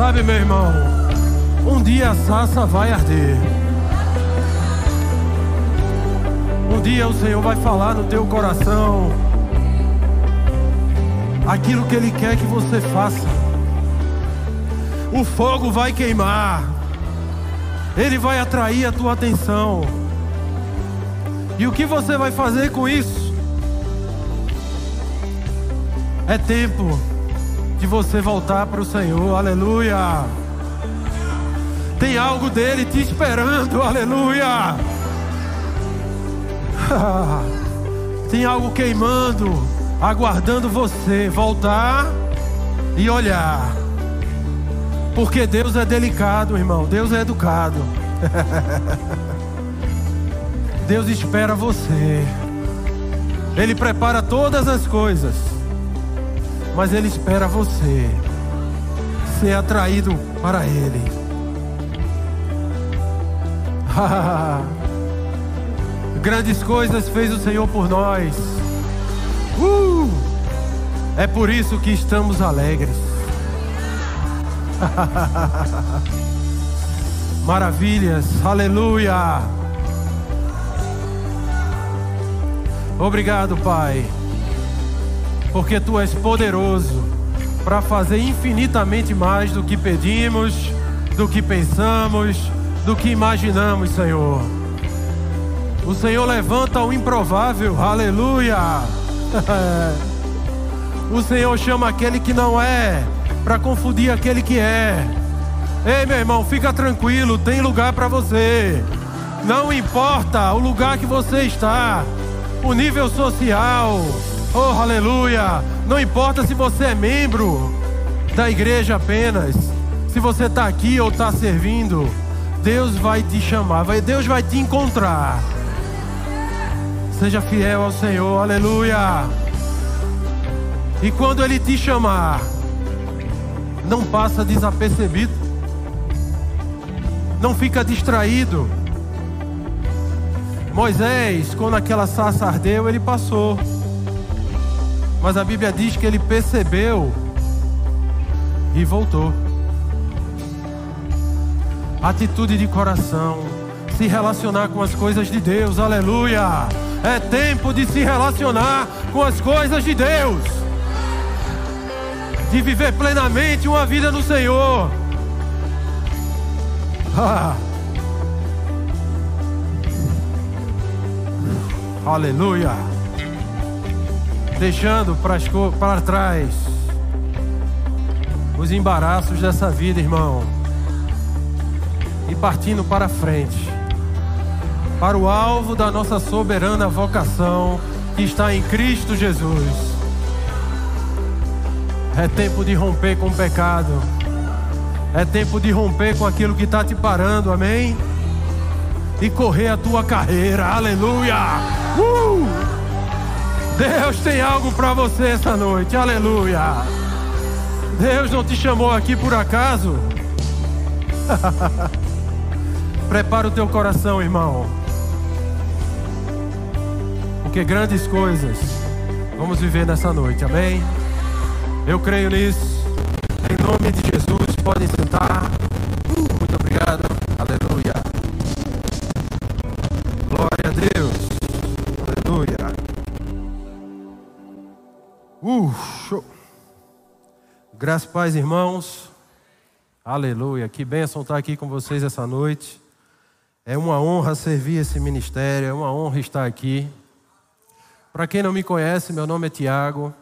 Sabe, meu irmão, um dia a sassa vai arder. Um dia o Senhor vai falar no teu coração aquilo que Ele quer que você faça. O fogo vai queimar, ele vai atrair a tua atenção. E o que você vai fazer com isso? É tempo de você voltar para o Senhor, aleluia. Tem algo dele te esperando, aleluia. Tem algo queimando, aguardando você voltar e olhar. Porque Deus é delicado, irmão. Deus é educado. Deus espera você. Ele prepara todas as coisas. Mas Ele espera você ser atraído para Ele. Grandes coisas fez o Senhor por nós. Uh! É por isso que estamos alegres. Maravilhas, aleluia. Obrigado, Pai, porque Tu és poderoso para fazer infinitamente mais do que pedimos, do que pensamos, do que imaginamos, Senhor. O Senhor levanta o improvável, aleluia. o Senhor chama aquele que não é, para confundir aquele que é. Ei, meu irmão, fica tranquilo, tem lugar para você. Não importa o lugar que você está, o nível social. Oh, aleluia! Não importa se você é membro da igreja apenas, se você está aqui ou está servindo, Deus vai te chamar, Deus vai te encontrar. Seja fiel ao Senhor, aleluia. E quando Ele te chamar, não passa desapercebido, não fica distraído. Moisés, quando aquela sarça ardeu, ele passou, mas a Bíblia diz que ele percebeu e voltou. Atitude de coração, se relacionar com as coisas de Deus, aleluia. É tempo de se relacionar com as coisas de Deus de viver plenamente uma vida no Senhor. Ah. Aleluia. Deixando para trás os embaraços dessa vida, irmão. E partindo para frente. Para o alvo da nossa soberana vocação que está em Cristo Jesus. É tempo de romper com o pecado. É tempo de romper com aquilo que está te parando, amém? E correr a tua carreira, aleluia! Uh! Deus tem algo para você essa noite, aleluia! Deus não te chamou aqui por acaso. Prepara o teu coração, irmão. Porque grandes coisas vamos viver nessa noite, amém? Eu creio nisso. Em nome de Jesus, podem sentar. Graças e paz, irmãos. Aleluia. Que bênção estar aqui com vocês essa noite. É uma honra servir esse ministério, é uma honra estar aqui. Para quem não me conhece, meu nome é Tiago.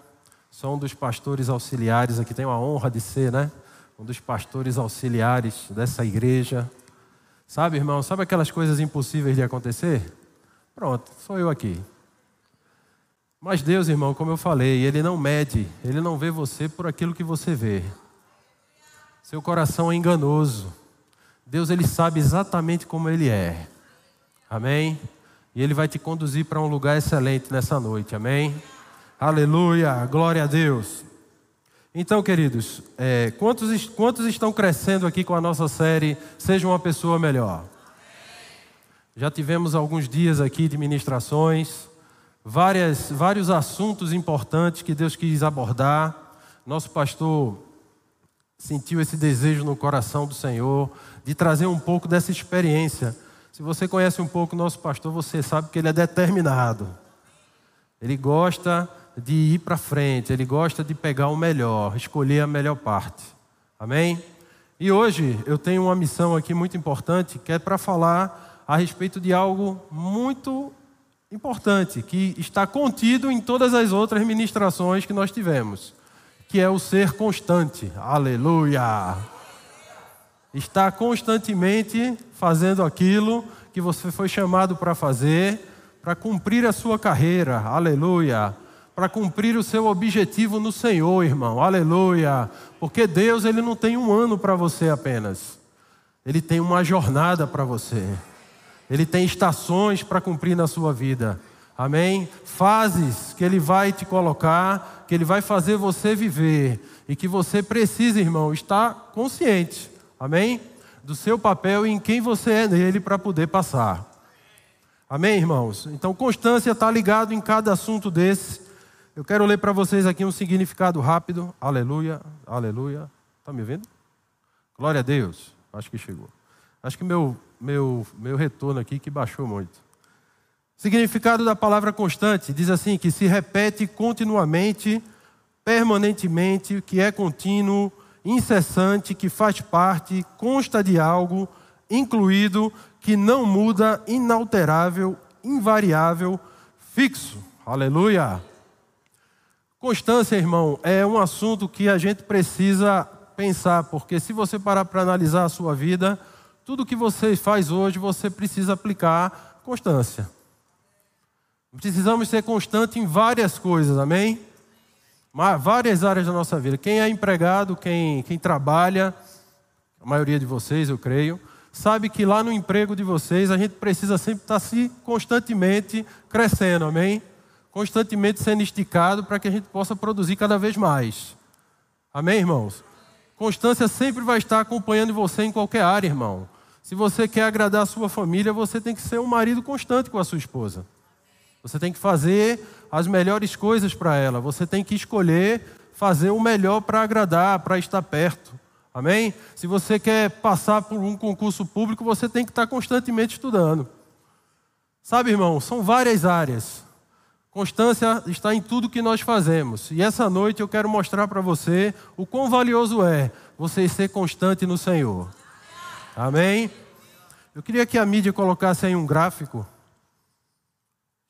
Sou um dos pastores auxiliares aqui, tenho a honra de ser, né? Um dos pastores auxiliares dessa igreja. Sabe, irmão, sabe aquelas coisas impossíveis de acontecer? Pronto, sou eu aqui. Mas Deus, irmão, como eu falei, Ele não mede, Ele não vê você por aquilo que você vê. Seu coração é enganoso. Deus, Ele sabe exatamente como Ele é. Amém? E Ele vai te conduzir para um lugar excelente nessa noite. Amém? Aleluia, glória a Deus. Então, queridos, é, quantos, quantos estão crescendo aqui com a nossa série Seja uma Pessoa Melhor? Já tivemos alguns dias aqui de ministrações, várias, vários assuntos importantes que Deus quis abordar. Nosso pastor sentiu esse desejo no coração do Senhor de trazer um pouco dessa experiência. Se você conhece um pouco o nosso pastor, você sabe que ele é determinado. Ele gosta de ir para frente, ele gosta de pegar o melhor, escolher a melhor parte. Amém? E hoje eu tenho uma missão aqui muito importante, que é para falar a respeito de algo muito importante, que está contido em todas as outras ministrações que nós tivemos, que é o ser constante. Aleluia! Está constantemente fazendo aquilo que você foi chamado para fazer, para cumprir a sua carreira. Aleluia! para cumprir o seu objetivo no Senhor, irmão. Aleluia. Porque Deus, ele não tem um ano para você apenas. Ele tem uma jornada para você. Ele tem estações para cumprir na sua vida. Amém? Fases que ele vai te colocar, que ele vai fazer você viver e que você precisa, irmão, estar consciente. Amém? Do seu papel e em quem você é nele para poder passar. Amém, irmãos? Então, constância está ligado em cada assunto desse. Eu quero ler para vocês aqui um significado rápido. Aleluia, aleluia. Está me vendo? Glória a Deus. Acho que chegou. Acho que meu, meu, meu retorno aqui que baixou muito. Significado da palavra constante diz assim: que se repete continuamente, permanentemente, que é contínuo, incessante, que faz parte, consta de algo, incluído, que não muda, inalterável, invariável, fixo. Aleluia. Constância, irmão, é um assunto que a gente precisa pensar, porque se você parar para analisar a sua vida, tudo que você faz hoje, você precisa aplicar constância. Precisamos ser constante em várias coisas, amém? Várias áreas da nossa vida. Quem é empregado, quem, quem trabalha, a maioria de vocês, eu creio, sabe que lá no emprego de vocês a gente precisa sempre estar se constantemente crescendo, amém? constantemente sendo esticado para que a gente possa produzir cada vez mais. Amém, irmãos? Constância sempre vai estar acompanhando você em qualquer área, irmão. Se você quer agradar a sua família, você tem que ser um marido constante com a sua esposa. Você tem que fazer as melhores coisas para ela. Você tem que escolher fazer o melhor para agradar, para estar perto. Amém? Se você quer passar por um concurso público, você tem que estar constantemente estudando. Sabe, irmão, são várias áreas. Constância está em tudo que nós fazemos. E essa noite eu quero mostrar para você o quão valioso é você ser constante no Senhor. Amém? Eu queria que a mídia colocasse aí um gráfico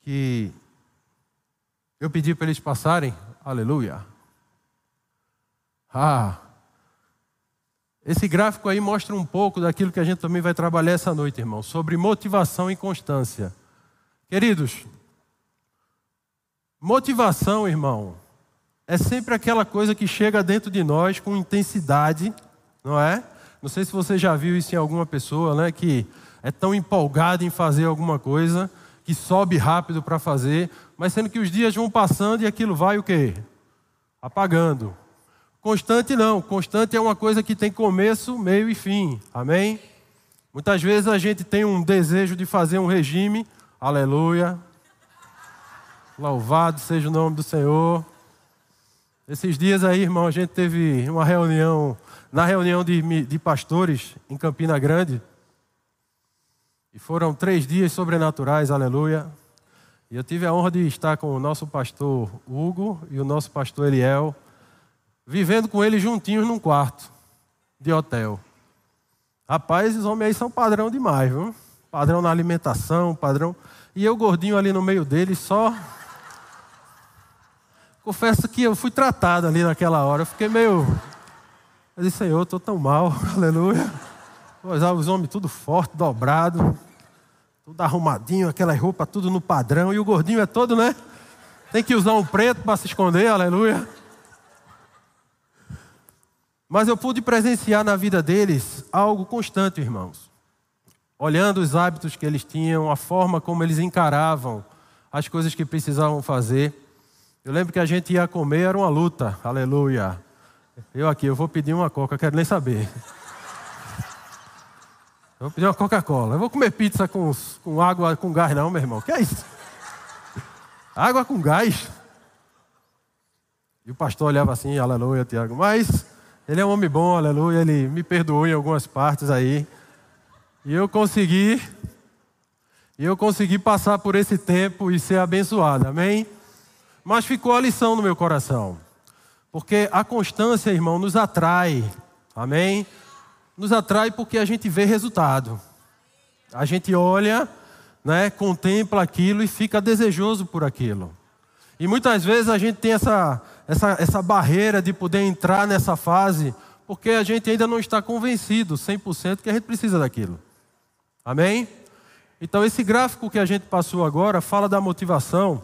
que eu pedi para eles passarem. Aleluia. Ah. Esse gráfico aí mostra um pouco daquilo que a gente também vai trabalhar essa noite, irmão, sobre motivação e constância. Queridos, Motivação, irmão, é sempre aquela coisa que chega dentro de nós com intensidade, não é? Não sei se você já viu isso em alguma pessoa, né? Que é tão empolgada em fazer alguma coisa, que sobe rápido para fazer, mas sendo que os dias vão passando e aquilo vai o quê? Apagando. Constante não, constante é uma coisa que tem começo, meio e fim. Amém? Muitas vezes a gente tem um desejo de fazer um regime, aleluia, Louvado seja o nome do Senhor. Esses dias aí, irmão, a gente teve uma reunião, na reunião de, de pastores em Campina Grande. E foram três dias sobrenaturais, aleluia. E eu tive a honra de estar com o nosso pastor Hugo e o nosso pastor Eliel, vivendo com eles juntinhos num quarto de hotel. Rapaz, esses homens aí são padrão demais, viu? Padrão na alimentação, padrão. E eu gordinho ali no meio deles, só Confesso que eu fui tratado ali naquela hora. Eu fiquei meio. Eu disse, Senhor, estou tão mal, aleluia. Os homens tudo forte, dobrado, tudo arrumadinho, aquela roupa tudo no padrão. E o gordinho é todo, né? Tem que usar um preto para se esconder, aleluia. Mas eu pude presenciar na vida deles algo constante, irmãos. Olhando os hábitos que eles tinham, a forma como eles encaravam as coisas que precisavam fazer. Eu lembro que a gente ia comer, era uma luta, aleluia. Eu aqui, eu vou pedir uma coca, quero nem saber. Eu vou pedir uma Coca-Cola. Eu vou comer pizza com, com água com gás, não, meu irmão. Que é isso? Água com gás? E o pastor olhava assim, aleluia, Tiago. Mas Ele é um homem bom, aleluia. Ele me perdoou em algumas partes aí. E eu consegui. E eu consegui passar por esse tempo e ser abençoado, amém? Mas ficou a lição no meu coração. Porque a constância, irmão, nos atrai, amém? Nos atrai porque a gente vê resultado. A gente olha, né, contempla aquilo e fica desejoso por aquilo. E muitas vezes a gente tem essa, essa, essa barreira de poder entrar nessa fase, porque a gente ainda não está convencido 100% que a gente precisa daquilo. Amém? Então, esse gráfico que a gente passou agora fala da motivação,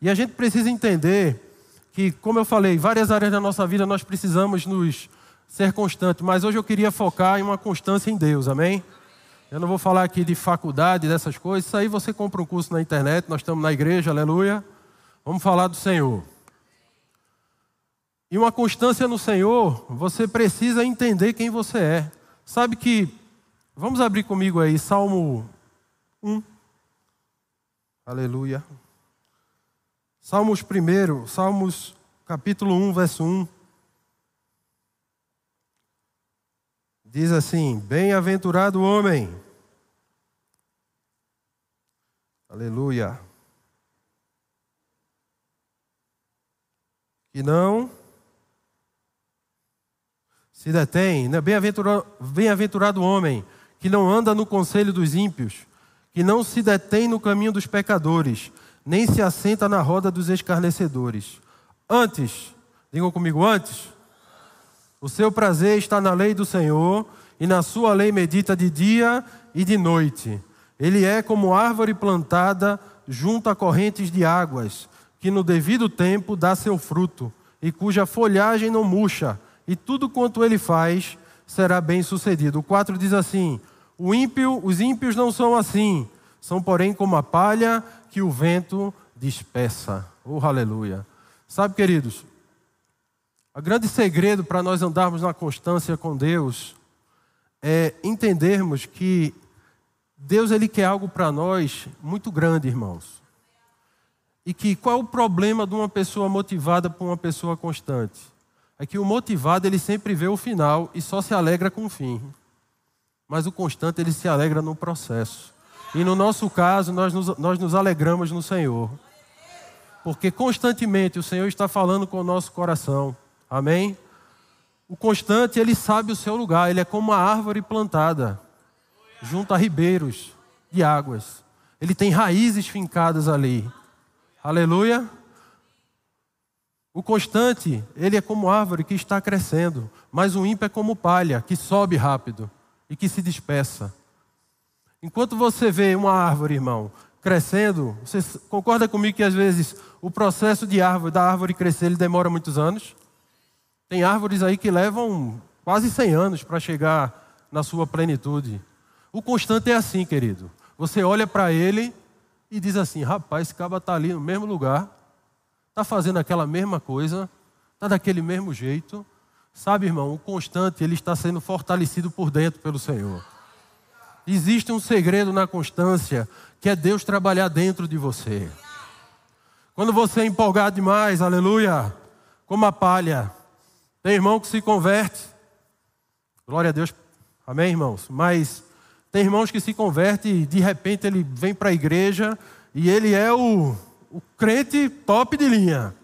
e a gente precisa entender que, como eu falei, várias áreas da nossa vida nós precisamos nos ser constantes, mas hoje eu queria focar em uma constância em Deus, amém? Eu não vou falar aqui de faculdade, dessas coisas, isso aí você compra um curso na internet, nós estamos na igreja, aleluia. Vamos falar do Senhor. E uma constância no Senhor, você precisa entender quem você é. Sabe que, vamos abrir comigo aí, Salmo 1. Aleluia. Salmos primeiro, Salmos capítulo 1, verso 1. Diz assim: Bem-aventurado o homem. Aleluia. que não se detém, né? bem-aventurado o homem que não anda no conselho dos ímpios, que não se detém no caminho dos pecadores, nem se assenta na roda dos escarnecedores. Antes, digam comigo, antes, o seu prazer está na lei do Senhor, e na sua lei medita de dia e de noite. Ele é como árvore plantada junto a correntes de águas, que no devido tempo dá seu fruto, e cuja folhagem não murcha, e tudo quanto ele faz será bem sucedido. O 4 diz assim: ímpio, os ímpios não são assim, são porém como a palha que o vento dispersa. Oh, aleluia. Sabe, queridos, o grande segredo para nós andarmos na constância com Deus é entendermos que Deus ele quer algo para nós muito grande, irmãos. E que qual é o problema de uma pessoa motivada por uma pessoa constante? É que o motivado ele sempre vê o final e só se alegra com o fim. Mas o constante ele se alegra no processo. E no nosso caso, nós nos, nós nos alegramos no Senhor. Porque constantemente o Senhor está falando com o nosso coração. Amém? O constante, ele sabe o seu lugar. Ele é como uma árvore plantada junto a ribeiros de águas. Ele tem raízes fincadas ali. Aleluia. O constante, ele é como árvore que está crescendo, mas o ímpio é como palha, que sobe rápido e que se dispersa. Enquanto você vê uma árvore, irmão, crescendo, você concorda comigo que às vezes o processo de árvore, da árvore crescer, ele demora muitos anos? Tem árvores aí que levam quase 100 anos para chegar na sua plenitude. O constante é assim, querido. Você olha para ele e diz assim: rapaz, esse caba está ali no mesmo lugar, está fazendo aquela mesma coisa, está daquele mesmo jeito. Sabe, irmão, o constante ele está sendo fortalecido por dentro pelo Senhor. Existe um segredo na constância, que é Deus trabalhar dentro de você. Quando você é empolgado demais, aleluia, como a palha, tem irmão que se converte. Glória a Deus. Amém, irmãos? Mas tem irmãos que se convertem e de repente ele vem para a igreja e ele é o, o crente top de linha.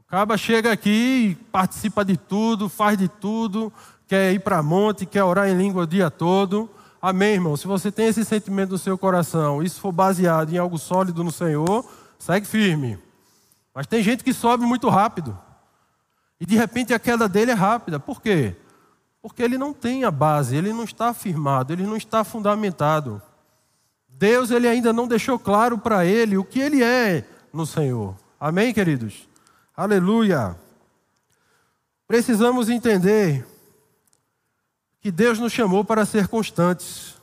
O caba chega aqui, participa de tudo, faz de tudo, quer ir para monte, quer orar em língua o dia todo. Amém, irmão? Se você tem esse sentimento no seu coração, isso for baseado em algo sólido no Senhor, segue firme. Mas tem gente que sobe muito rápido. E de repente a queda dele é rápida. Por quê? Porque ele não tem a base, ele não está firmado, ele não está fundamentado. Deus ele ainda não deixou claro para ele o que ele é no Senhor. Amém, queridos? Aleluia. Precisamos entender que Deus nos chamou para ser constantes,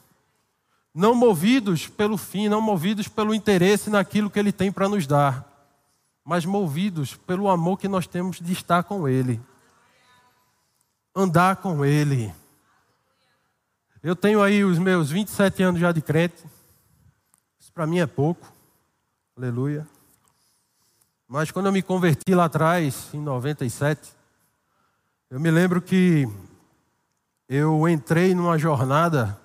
não movidos pelo fim, não movidos pelo interesse naquilo que Ele tem para nos dar, mas movidos pelo amor que nós temos de estar com Ele andar com Ele. Eu tenho aí os meus 27 anos já de crente. Isso para mim é pouco. Aleluia. Mas quando eu me converti lá atrás, em 97, Eu me lembro que eu entrei numa jornada,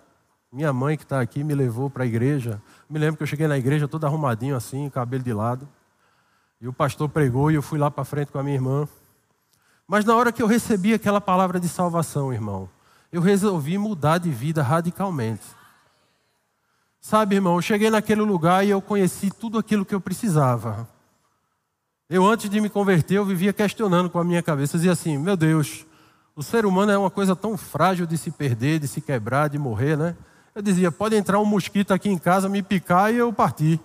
minha mãe que está aqui me levou para a igreja. Me lembro que eu cheguei na igreja todo arrumadinho assim, cabelo de lado. E o pastor pregou e eu fui lá para frente com a minha irmã. Mas na hora que eu recebi aquela palavra de salvação, irmão, eu resolvi mudar de vida radicalmente. Sabe, irmão, eu cheguei naquele lugar e eu conheci tudo aquilo que eu precisava. Eu, antes de me converter, eu vivia questionando com a minha cabeça, dizia assim: meu Deus, o ser humano é uma coisa tão frágil de se perder, de se quebrar, de morrer, né? Eu dizia: pode entrar um mosquito aqui em casa, me picar e eu partir.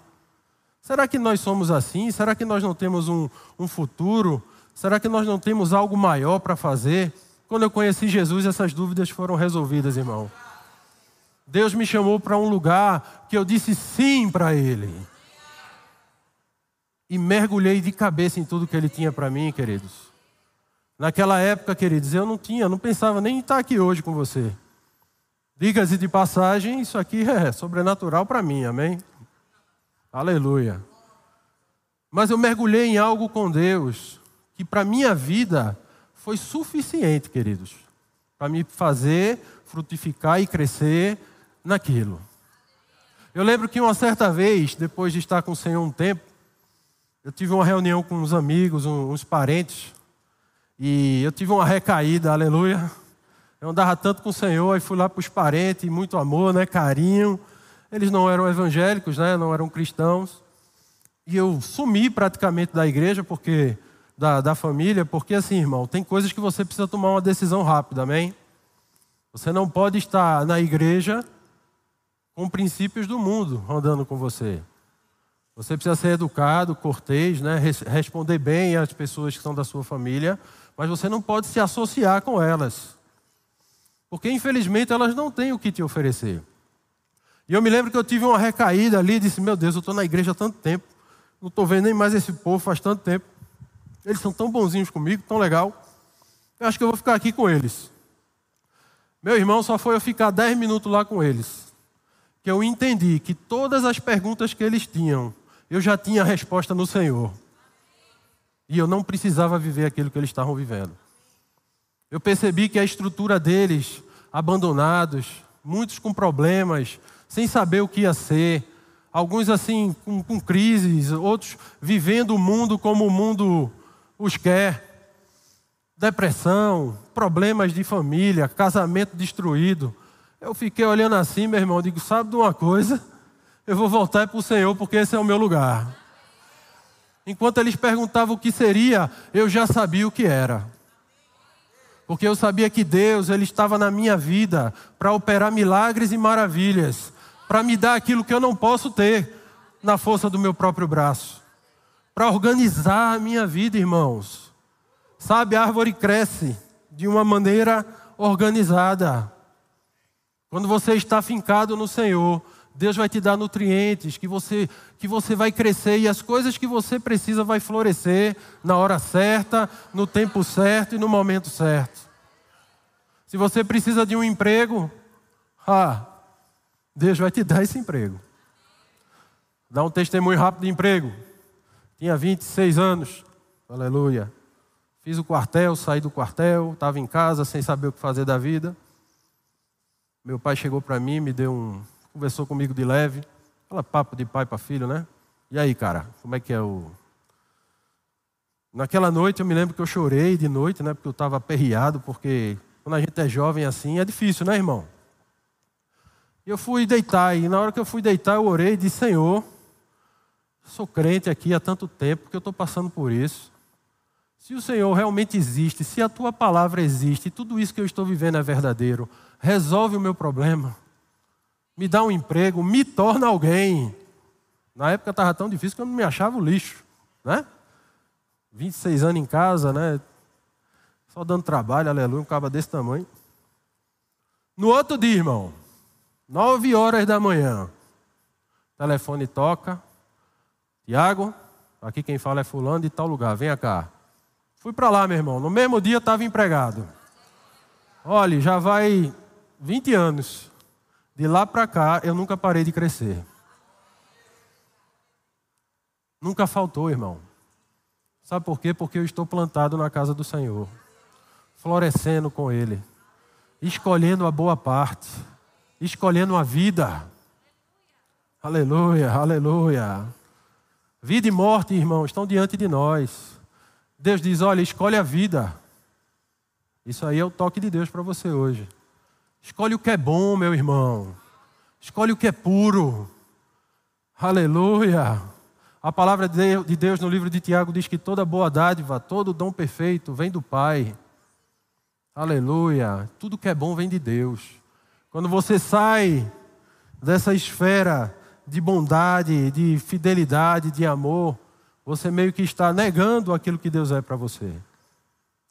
Será que nós somos assim? Será que nós não temos um, um futuro? Será que nós não temos algo maior para fazer? Quando eu conheci Jesus, essas dúvidas foram resolvidas, irmão. Deus me chamou para um lugar que eu disse sim para Ele. E mergulhei de cabeça em tudo que Ele tinha para mim, queridos. Naquela época, queridos, eu não tinha, não pensava nem em estar aqui hoje com você. Diga-se de passagem, isso aqui é sobrenatural para mim, amém? Aleluia. Mas eu mergulhei em algo com Deus que para minha vida foi suficiente, queridos, para me fazer frutificar e crescer naquilo. Eu lembro que uma certa vez, depois de estar com o Senhor um tempo, eu tive uma reunião com uns amigos, uns parentes, e eu tive uma recaída, aleluia. Eu andava tanto com o Senhor, aí fui lá para os parentes, muito amor, né, carinho. Eles não eram evangélicos, né, não eram cristãos. E eu sumi praticamente da igreja, porque da, da família, porque assim, irmão, tem coisas que você precisa tomar uma decisão rápida, amém? Você não pode estar na igreja com princípios do mundo andando com você. Você precisa ser educado, cortês, né? responder bem às pessoas que são da sua família, mas você não pode se associar com elas. Porque infelizmente elas não têm o que te oferecer. E eu me lembro que eu tive uma recaída ali e disse: Meu Deus, eu estou na igreja há tanto tempo, não estou vendo nem mais esse povo faz tanto tempo. Eles são tão bonzinhos comigo, tão legal. Eu acho que eu vou ficar aqui com eles. Meu irmão só foi eu ficar dez minutos lá com eles que eu entendi que todas as perguntas que eles tinham, eu já tinha a resposta no Senhor. E eu não precisava viver aquilo que eles estavam vivendo. Eu percebi que a estrutura deles, abandonados, muitos com problemas, sem saber o que ia ser, alguns assim com, com crises, outros vivendo o mundo como o mundo os quer. Depressão, problemas de família, casamento destruído, eu fiquei olhando assim, meu irmão, digo, sabe de uma coisa? Eu vou voltar para o Senhor, porque esse é o meu lugar. Enquanto eles perguntavam o que seria, eu já sabia o que era. Porque eu sabia que Deus, Ele estava na minha vida para operar milagres e maravilhas, para me dar aquilo que eu não posso ter na força do meu próprio braço, para organizar a minha vida, irmãos. Sabe, a árvore cresce de uma maneira organizada. Quando você está fincado no Senhor, Deus vai te dar nutrientes que você que você vai crescer e as coisas que você precisa vai florescer na hora certa, no tempo certo e no momento certo. Se você precisa de um emprego, ah, Deus vai te dar esse emprego. Dá um testemunho rápido de emprego. Tinha 26 anos. Aleluia. Fiz o quartel, saí do quartel, estava em casa sem saber o que fazer da vida. Meu pai chegou para mim, me deu um. Conversou comigo de leve. Fala papo de pai para filho, né? E aí, cara, como é que é o. Naquela noite eu me lembro que eu chorei de noite, né? Porque eu estava aperreado, porque quando a gente é jovem assim é difícil, né, irmão? E eu fui deitar, e na hora que eu fui deitar, eu orei e disse: Senhor, sou crente aqui há tanto tempo que eu estou passando por isso. Se o Senhor realmente existe, se a tua palavra existe, tudo isso que eu estou vivendo é verdadeiro, resolve o meu problema, me dá um emprego, me torna alguém. Na época estava tão difícil que eu não me achava o lixo, né? 26 anos em casa, né? Só dando trabalho, aleluia, um cabo desse tamanho. No outro dia, irmão, nove horas da manhã, telefone toca. Tiago, aqui quem fala é fulano de tal lugar, venha cá. Fui para lá, meu irmão. No mesmo dia estava empregado. Olha, já vai 20 anos. De lá para cá, eu nunca parei de crescer. Nunca faltou, irmão. Sabe por quê? Porque eu estou plantado na casa do Senhor. florescendo com Ele, escolhendo a boa parte, escolhendo a vida. Aleluia, aleluia. Vida e morte, irmãos, estão diante de nós. Deus diz: olha, escolhe a vida. Isso aí é o toque de Deus para você hoje. Escolhe o que é bom, meu irmão. Escolhe o que é puro. Aleluia. A palavra de Deus no livro de Tiago diz que toda boa dádiva, todo dom perfeito vem do Pai. Aleluia. Tudo que é bom vem de Deus. Quando você sai dessa esfera de bondade, de fidelidade, de amor, você meio que está negando aquilo que Deus é para você.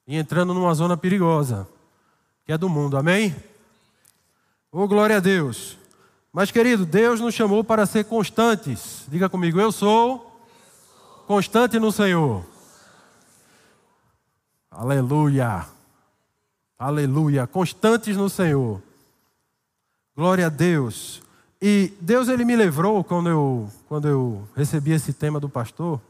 E entrando numa zona perigosa, que é do mundo. Amém? Oh, glória a Deus. Mas, querido, Deus nos chamou para ser constantes. Diga comigo, eu sou constante no Senhor. Aleluia. Aleluia. Constantes no Senhor. Glória a Deus. E Deus ele me levou quando eu quando eu recebi esse tema do pastor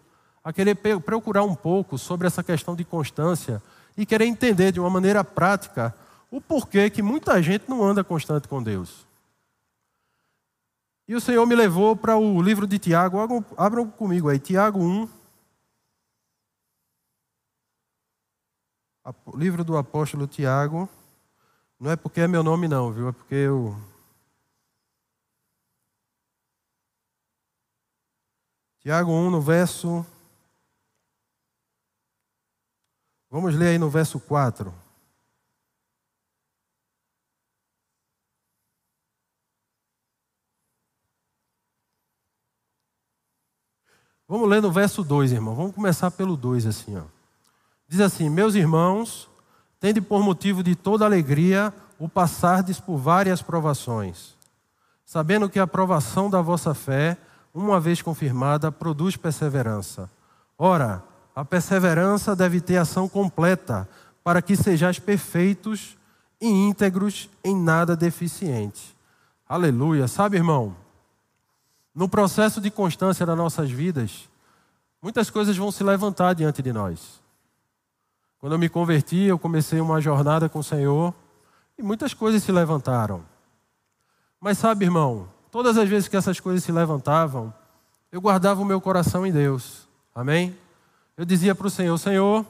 a querer procurar um pouco sobre essa questão de constância e querer entender de uma maneira prática o porquê que muita gente não anda constante com Deus. E o Senhor me levou para o livro de Tiago, abram comigo aí, Tiago 1. O livro do apóstolo Tiago. Não é porque é meu nome, não, viu? É porque eu. Tiago 1, no verso. Vamos ler aí no verso 4. Vamos ler no verso 2, irmão. Vamos começar pelo 2, assim, ó. Diz assim: Meus irmãos, tende por motivo de toda alegria o passardes por várias provações, sabendo que a provação da vossa fé, uma vez confirmada, produz perseverança. Ora, a perseverança deve ter ação completa, para que sejais perfeitos e íntegros em nada deficiente. Aleluia. Sabe, irmão, no processo de constância das nossas vidas, muitas coisas vão se levantar diante de nós. Quando eu me converti, eu comecei uma jornada com o Senhor e muitas coisas se levantaram. Mas sabe, irmão, todas as vezes que essas coisas se levantavam, eu guardava o meu coração em Deus. Amém? Eu dizia para o Senhor: Senhor,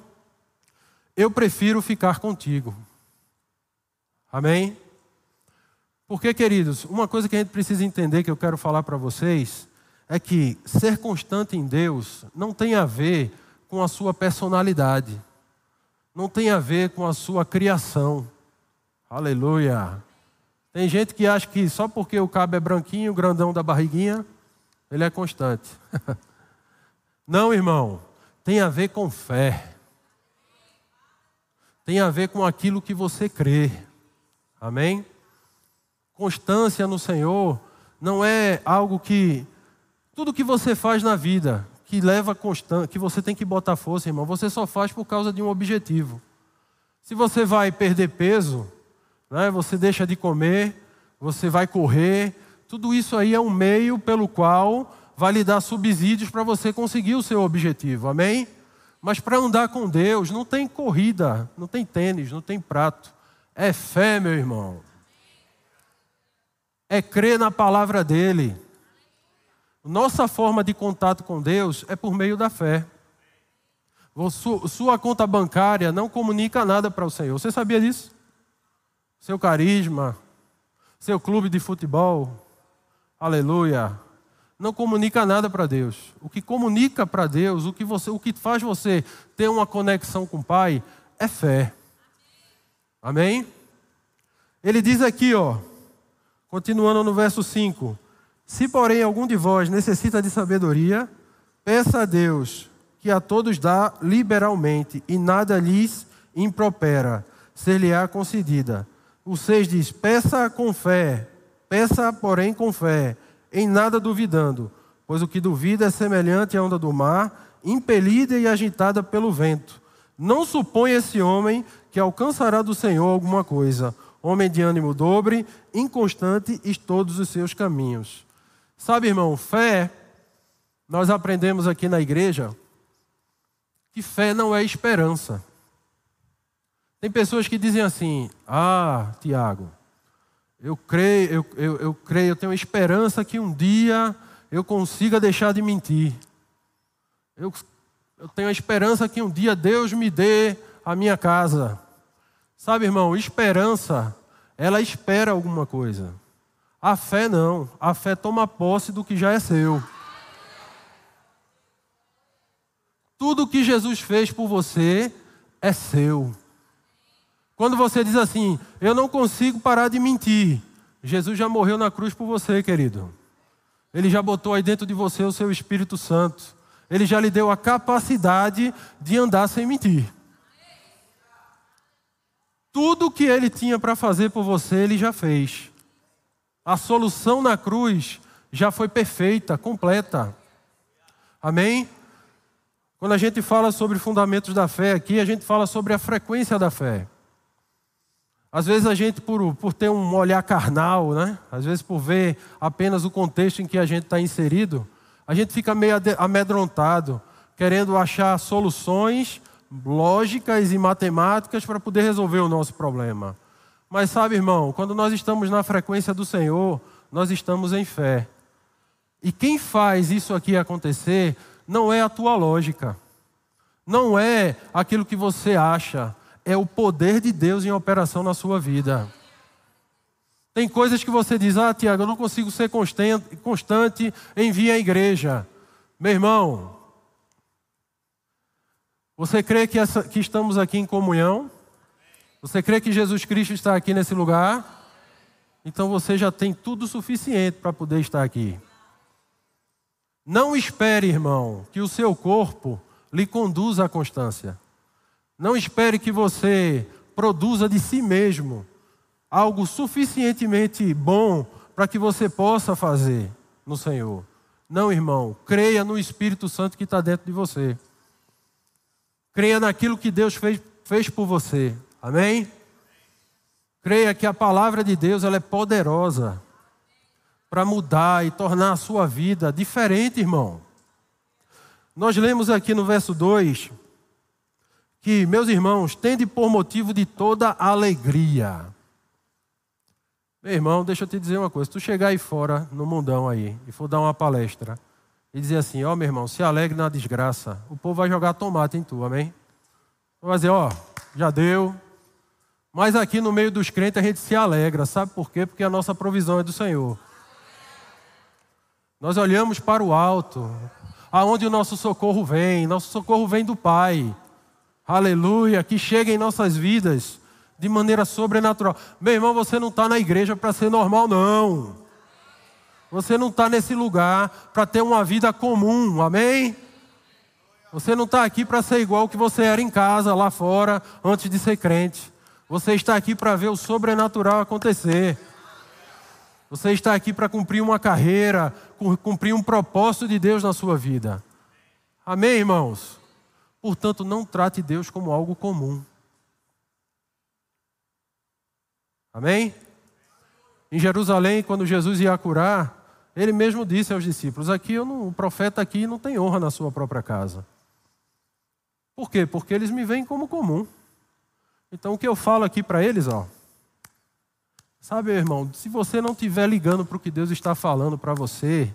eu prefiro ficar contigo. Amém? Porque, queridos, uma coisa que a gente precisa entender, que eu quero falar para vocês, é que ser constante em Deus não tem a ver com a sua personalidade, não tem a ver com a sua criação. Aleluia. Tem gente que acha que só porque o cabo é branquinho, grandão da barriguinha, ele é constante. não, irmão, tem a ver com fé. Tem a ver com aquilo que você crê. Amém? Constância no Senhor não é algo que tudo que você faz na vida que leva constância, que você tem que botar força, irmão, você só faz por causa de um objetivo. Se você vai perder peso, né, você deixa de comer, você vai correr, tudo isso aí é um meio pelo qual vai lhe dar subsídios para você conseguir o seu objetivo. Amém? Mas para andar com Deus não tem corrida, não tem tênis, não tem prato. É fé, meu irmão é crer na palavra dele. Nossa forma de contato com Deus é por meio da fé. Sua conta bancária não comunica nada para o Senhor. Você sabia disso? Seu carisma, seu clube de futebol, aleluia, não comunica nada para Deus. O que comunica para Deus, o que, você, o que faz você ter uma conexão com o Pai, é fé. Amém? Ele diz aqui, ó. Continuando no verso 5: Se, porém, algum de vós necessita de sabedoria, peça a Deus, que a todos dá liberalmente, e nada lhes impropera, ser-lhe-á concedida. O 6 diz: Peça com fé, peça, porém, com fé, em nada duvidando, pois o que duvida é semelhante à onda do mar, impelida e agitada pelo vento. Não supõe esse homem que alcançará do Senhor alguma coisa homem de ânimo dobre, inconstante em todos os seus caminhos. Sabe, irmão, fé, nós aprendemos aqui na igreja que fé não é esperança. Tem pessoas que dizem assim: Ah, Tiago, eu creio, eu, eu, eu creio, eu tenho esperança que um dia eu consiga deixar de mentir. Eu, eu tenho a esperança que um dia Deus me dê a minha casa. Sabe, irmão, esperança, ela espera alguma coisa. A fé não. A fé toma posse do que já é seu. Tudo que Jesus fez por você é seu. Quando você diz assim, eu não consigo parar de mentir, Jesus já morreu na cruz por você, querido. Ele já botou aí dentro de você o seu Espírito Santo. Ele já lhe deu a capacidade de andar sem mentir. Tudo que ele tinha para fazer por você, ele já fez. A solução na cruz já foi perfeita, completa. Amém? Quando a gente fala sobre fundamentos da fé aqui, a gente fala sobre a frequência da fé. Às vezes a gente, por, por ter um olhar carnal, né? às vezes por ver apenas o contexto em que a gente está inserido, a gente fica meio amedrontado, querendo achar soluções lógicas e matemáticas para poder resolver o nosso problema. Mas sabe, irmão, quando nós estamos na frequência do Senhor, nós estamos em fé. E quem faz isso aqui acontecer não é a tua lógica, não é aquilo que você acha, é o poder de Deus em operação na sua vida. Tem coisas que você diz, ah, Tiago, eu não consigo ser constante, constante em vir à igreja. Meu irmão, você crê que, essa, que estamos aqui em comunhão? Você crê que Jesus Cristo está aqui nesse lugar? Então você já tem tudo suficiente para poder estar aqui. Não espere, irmão, que o seu corpo lhe conduza à constância. Não espere que você produza de si mesmo algo suficientemente bom para que você possa fazer no Senhor. Não, irmão, creia no Espírito Santo que está dentro de você. Creia naquilo que Deus fez, fez por você. Amém? Creia que a palavra de Deus ela é poderosa para mudar e tornar a sua vida diferente, irmão. Nós lemos aqui no verso 2 que, meus irmãos, tende por motivo de toda alegria. Meu irmão, deixa eu te dizer uma coisa: se tu chegar aí fora, no mundão aí, e for dar uma palestra, e dizer assim: Ó, oh, meu irmão, se alegre na desgraça, o povo vai jogar tomate em tu, amém? Vai dizer: Ó, oh, já deu. Mas aqui no meio dos crentes a gente se alegra, sabe por quê? Porque a nossa provisão é do Senhor. Nós olhamos para o alto, aonde o nosso socorro vem, nosso socorro vem do Pai aleluia, que chega em nossas vidas de maneira sobrenatural. Meu irmão, você não está na igreja para ser normal, não. Você não está nesse lugar para ter uma vida comum, amém? Você não está aqui para ser igual que você era em casa, lá fora, antes de ser crente. Você está aqui para ver o sobrenatural acontecer. Você está aqui para cumprir uma carreira, cumprir um propósito de Deus na sua vida. Amém, irmãos? Portanto, não trate Deus como algo comum. Amém? Em Jerusalém, quando Jesus ia curar, ele mesmo disse aos discípulos: Aqui não, o profeta aqui não tem honra na sua própria casa. Por quê? Porque eles me veem como comum. Então o que eu falo aqui para eles, ó, sabe, irmão, se você não estiver ligando para o que Deus está falando para você,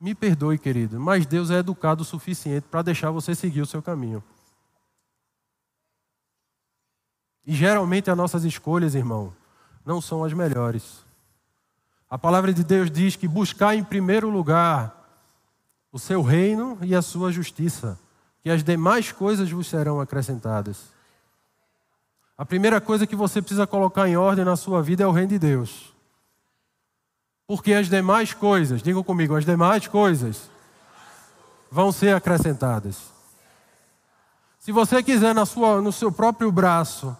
me perdoe, querido, mas Deus é educado o suficiente para deixar você seguir o seu caminho. E geralmente as nossas escolhas, irmão, não são as melhores. A palavra de Deus diz que buscar em primeiro lugar o seu reino e a sua justiça, que as demais coisas vos serão acrescentadas. A primeira coisa que você precisa colocar em ordem na sua vida é o reino de Deus. Porque as demais coisas, digam comigo, as demais coisas vão ser acrescentadas. Se você quiser na sua, no seu próprio braço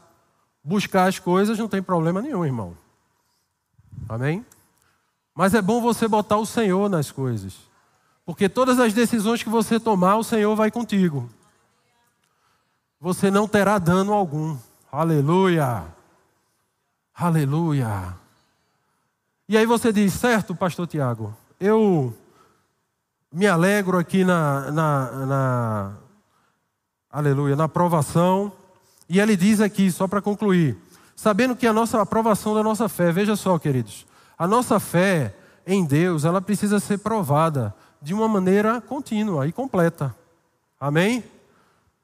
buscar as coisas, não tem problema nenhum, irmão. Amém? Mas é bom você botar o Senhor nas coisas. Porque todas as decisões que você tomar, o Senhor vai contigo. Você não terá dano algum. Aleluia. Aleluia. E aí você diz, certo, pastor Tiago, eu me alegro aqui na, na, na aleluia, na aprovação, E ele diz aqui, só para concluir, sabendo que a nossa aprovação da nossa fé, veja só, queridos, a nossa fé em Deus, ela precisa ser provada de uma maneira contínua e completa. Amém?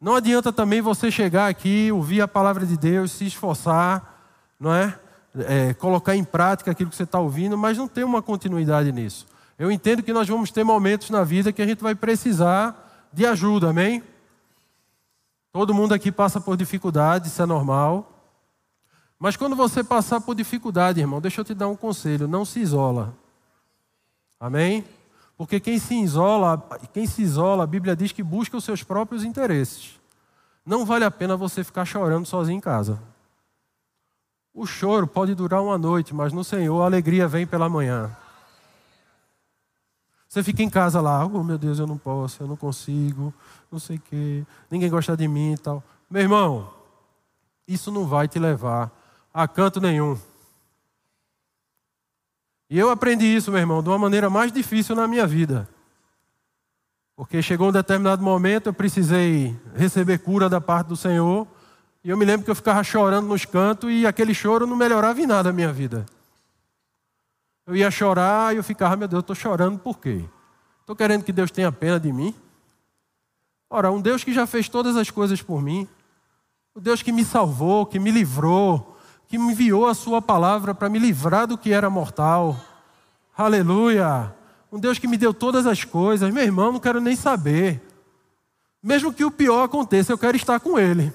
Não adianta também você chegar aqui, ouvir a palavra de Deus, se esforçar, não é? é colocar em prática aquilo que você está ouvindo, mas não ter uma continuidade nisso. Eu entendo que nós vamos ter momentos na vida que a gente vai precisar de ajuda, amém? Todo mundo aqui passa por dificuldade, isso é normal. Mas quando você passar por dificuldade, irmão, deixa eu te dar um conselho: não se isola. Amém? Porque quem se isola, quem se isola, a Bíblia diz que busca os seus próprios interesses. Não vale a pena você ficar chorando sozinho em casa. O choro pode durar uma noite, mas no Senhor a alegria vem pela manhã. Você fica em casa lá, oh meu Deus, eu não posso, eu não consigo, não sei o quê, ninguém gosta de mim e tal. Meu irmão, isso não vai te levar a canto nenhum. E eu aprendi isso, meu irmão, de uma maneira mais difícil na minha vida. Porque chegou um determinado momento, eu precisei receber cura da parte do Senhor. E eu me lembro que eu ficava chorando nos cantos e aquele choro não melhorava em nada a minha vida. Eu ia chorar e eu ficava, meu Deus, eu estou chorando por quê? Estou querendo que Deus tenha pena de mim? Ora, um Deus que já fez todas as coisas por mim, o Deus que me salvou, que me livrou, que me enviou a sua palavra para me livrar do que era mortal. Aleluia! Um Deus que me deu todas as coisas. Meu irmão, não quero nem saber. Mesmo que o pior aconteça, eu quero estar com Ele.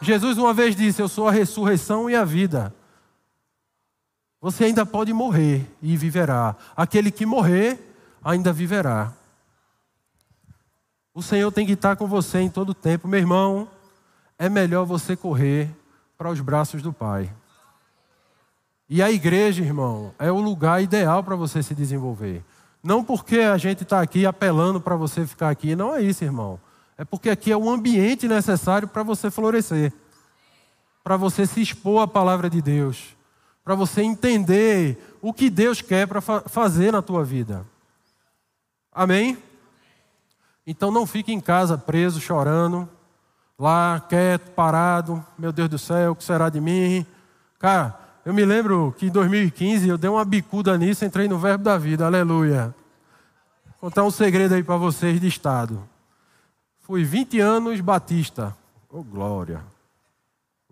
Jesus uma vez disse: Eu sou a ressurreição e a vida. Você ainda pode morrer e viverá. Aquele que morrer ainda viverá. O Senhor tem que estar com você em todo tempo. Meu irmão, é melhor você correr para os braços do Pai. E a igreja, irmão, é o lugar ideal para você se desenvolver. Não porque a gente está aqui apelando para você ficar aqui, não é isso, irmão. É porque aqui é o ambiente necessário para você florescer, para você se expor à palavra de Deus, para você entender o que Deus quer para fa fazer na tua vida. Amém? Então não fique em casa preso, chorando lá quieto, parado, meu Deus do céu, o que será de mim? Cara, eu me lembro que em 2015 eu dei uma bicuda nisso, entrei no verbo da vida, aleluia. Vou contar um segredo aí para vocês de estado. Fui 20 anos batista, oh glória,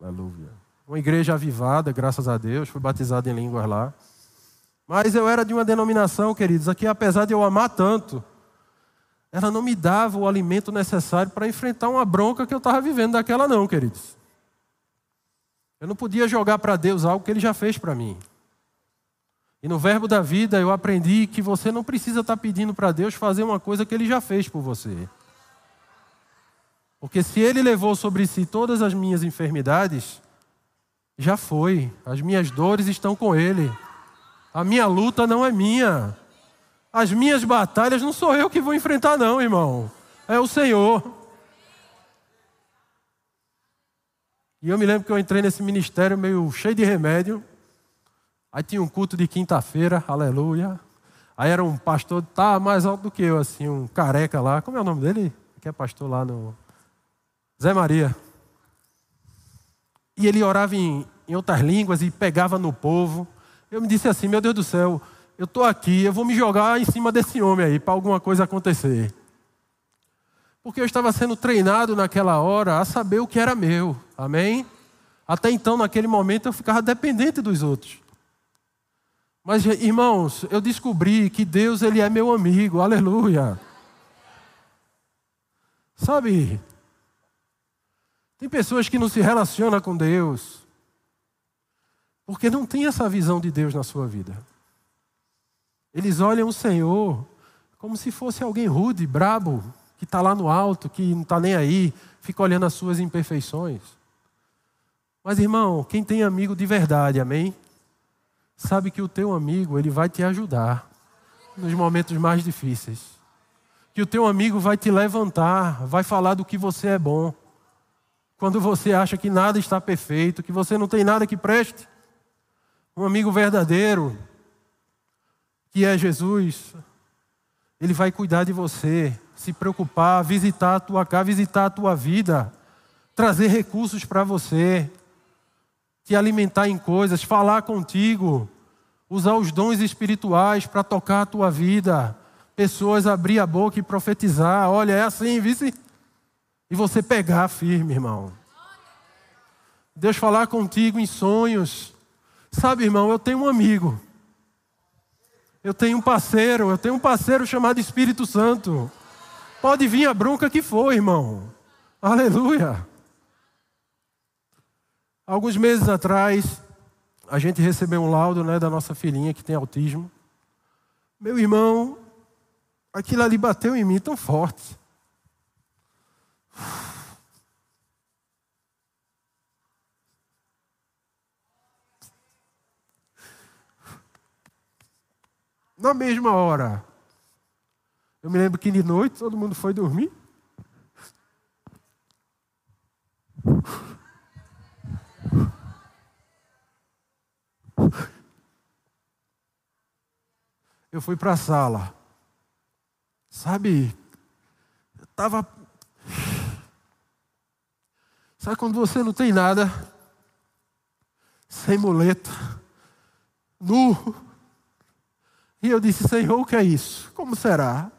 aleluia. Uma igreja avivada, graças a Deus, fui batizado em línguas lá. Mas eu era de uma denominação, queridos, aqui apesar de eu amar tanto, ela não me dava o alimento necessário para enfrentar uma bronca que eu estava vivendo daquela, não, queridos. Eu não podia jogar para Deus algo que Ele já fez para mim. E no verbo da vida eu aprendi que você não precisa estar tá pedindo para Deus fazer uma coisa que Ele já fez por você. Porque se Ele levou sobre si todas as minhas enfermidades, já foi. As minhas dores estão com Ele. A minha luta não é minha. As minhas batalhas não sou eu que vou enfrentar, não, irmão. É o Senhor. E eu me lembro que eu entrei nesse ministério meio cheio de remédio. Aí tinha um culto de quinta-feira, aleluia. Aí era um pastor, tá mais alto do que eu, assim, um careca lá. Como é o nome dele? Que é pastor lá no. Zé Maria. E ele orava em, em outras línguas e pegava no povo. Eu me disse assim: meu Deus do céu, eu estou aqui, eu vou me jogar em cima desse homem aí para alguma coisa acontecer. Porque eu estava sendo treinado naquela hora a saber o que era meu. Amém? Até então, naquele momento, eu ficava dependente dos outros. Mas, irmãos, eu descobri que Deus ele é meu amigo. Aleluia. Sabe? Tem pessoas que não se relacionam com Deus porque não tem essa visão de Deus na sua vida. Eles olham o Senhor como se fosse alguém rude, brabo, que está lá no alto, que não está nem aí, fica olhando as suas imperfeições. Mas, irmão, quem tem amigo de verdade, amém? Sabe que o teu amigo, ele vai te ajudar nos momentos mais difíceis. Que o teu amigo vai te levantar, vai falar do que você é bom. Quando você acha que nada está perfeito, que você não tem nada que preste. Um amigo verdadeiro, que é Jesus, ele vai cuidar de você, se preocupar, visitar a tua casa, visitar a tua vida, trazer recursos para você, te alimentar em coisas, falar contigo, usar os dons espirituais para tocar a tua vida, pessoas abrir a boca e profetizar. Olha, é assim, vice. E você pegar firme, irmão. Deus falar contigo em sonhos. Sabe, irmão, eu tenho um amigo. Eu tenho um parceiro, eu tenho um parceiro chamado Espírito Santo. Pode vir a bronca que for, irmão. Aleluia. Alguns meses atrás, a gente recebeu um laudo né, da nossa filhinha que tem autismo. Meu irmão, aquilo ali bateu em mim tão forte. Na mesma hora, eu me lembro que de noite todo mundo foi dormir. Eu fui para a sala. Sabe, eu estava. Sabe quando você não tem nada, sem muleta, nu. E eu disse, Senhor, o que é isso? Como será?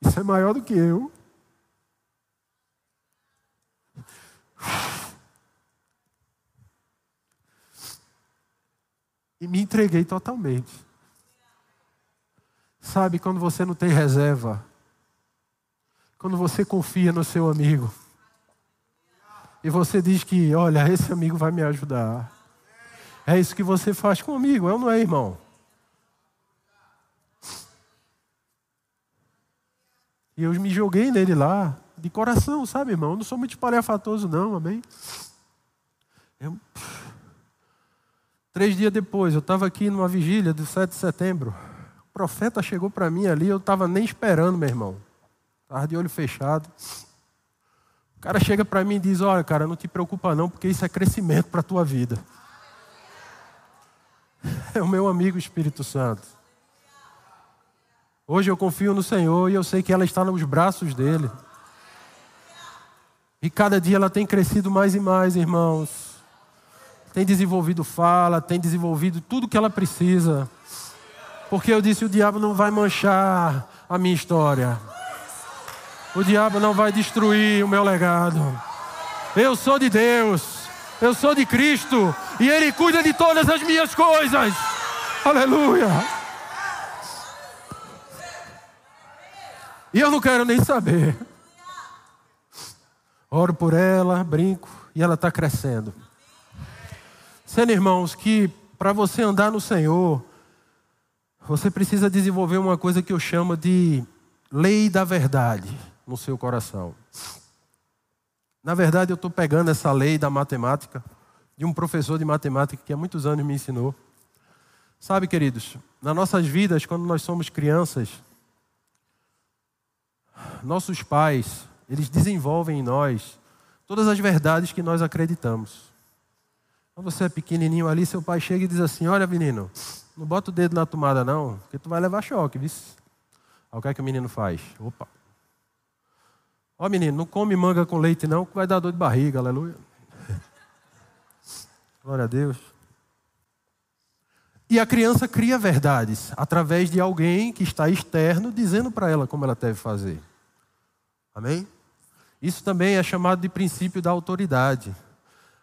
Isso é maior do que eu. E me entreguei totalmente. Sabe, quando você não tem reserva, quando você confia no seu amigo, e você diz que, olha, esse amigo vai me ajudar. É isso que você faz comigo, ou não é, irmão? E eu me joguei nele lá, de coração, sabe, irmão? Eu não sou muito espalhafatoso, não, amém? Eu... Três dias depois, eu estava aqui numa vigília do 7 de setembro. O profeta chegou para mim ali, eu estava nem esperando, meu irmão. Estava de olho fechado. O cara chega para mim e diz: Olha, cara, não te preocupa não, porque isso é crescimento para a tua vida. É o meu amigo Espírito Santo. Hoje eu confio no Senhor e eu sei que ela está nos braços dele. E cada dia ela tem crescido mais e mais, irmãos. Tem desenvolvido fala, tem desenvolvido tudo que ela precisa. Porque eu disse: o diabo não vai manchar a minha história. O diabo não vai destruir o meu legado. Eu sou de Deus. Eu sou de Cristo. E Ele cuida de todas as minhas coisas. Aleluia. E eu não quero nem saber. Oro por ela, brinco, e ela está crescendo. Sendo irmãos, que para você andar no Senhor, você precisa desenvolver uma coisa que eu chamo de lei da verdade no seu coração. Na verdade, eu estou pegando essa lei da matemática de um professor de matemática que há muitos anos me ensinou. Sabe, queridos, nas nossas vidas, quando nós somos crianças, nossos pais, eles desenvolvem em nós todas as verdades que nós acreditamos. Quando você é pequenininho ali, seu pai chega e diz assim: Olha, menino, não bota o dedo na tomada, não, porque tu vai levar choque, viu? Aí o que é que o menino faz? Opa. Ó, menino, não come manga com leite, não, que vai dar dor de barriga, aleluia. Glória a Deus. E a criança cria verdades através de alguém que está externo dizendo para ela como ela deve fazer. Amém? Isso também é chamado de princípio da autoridade.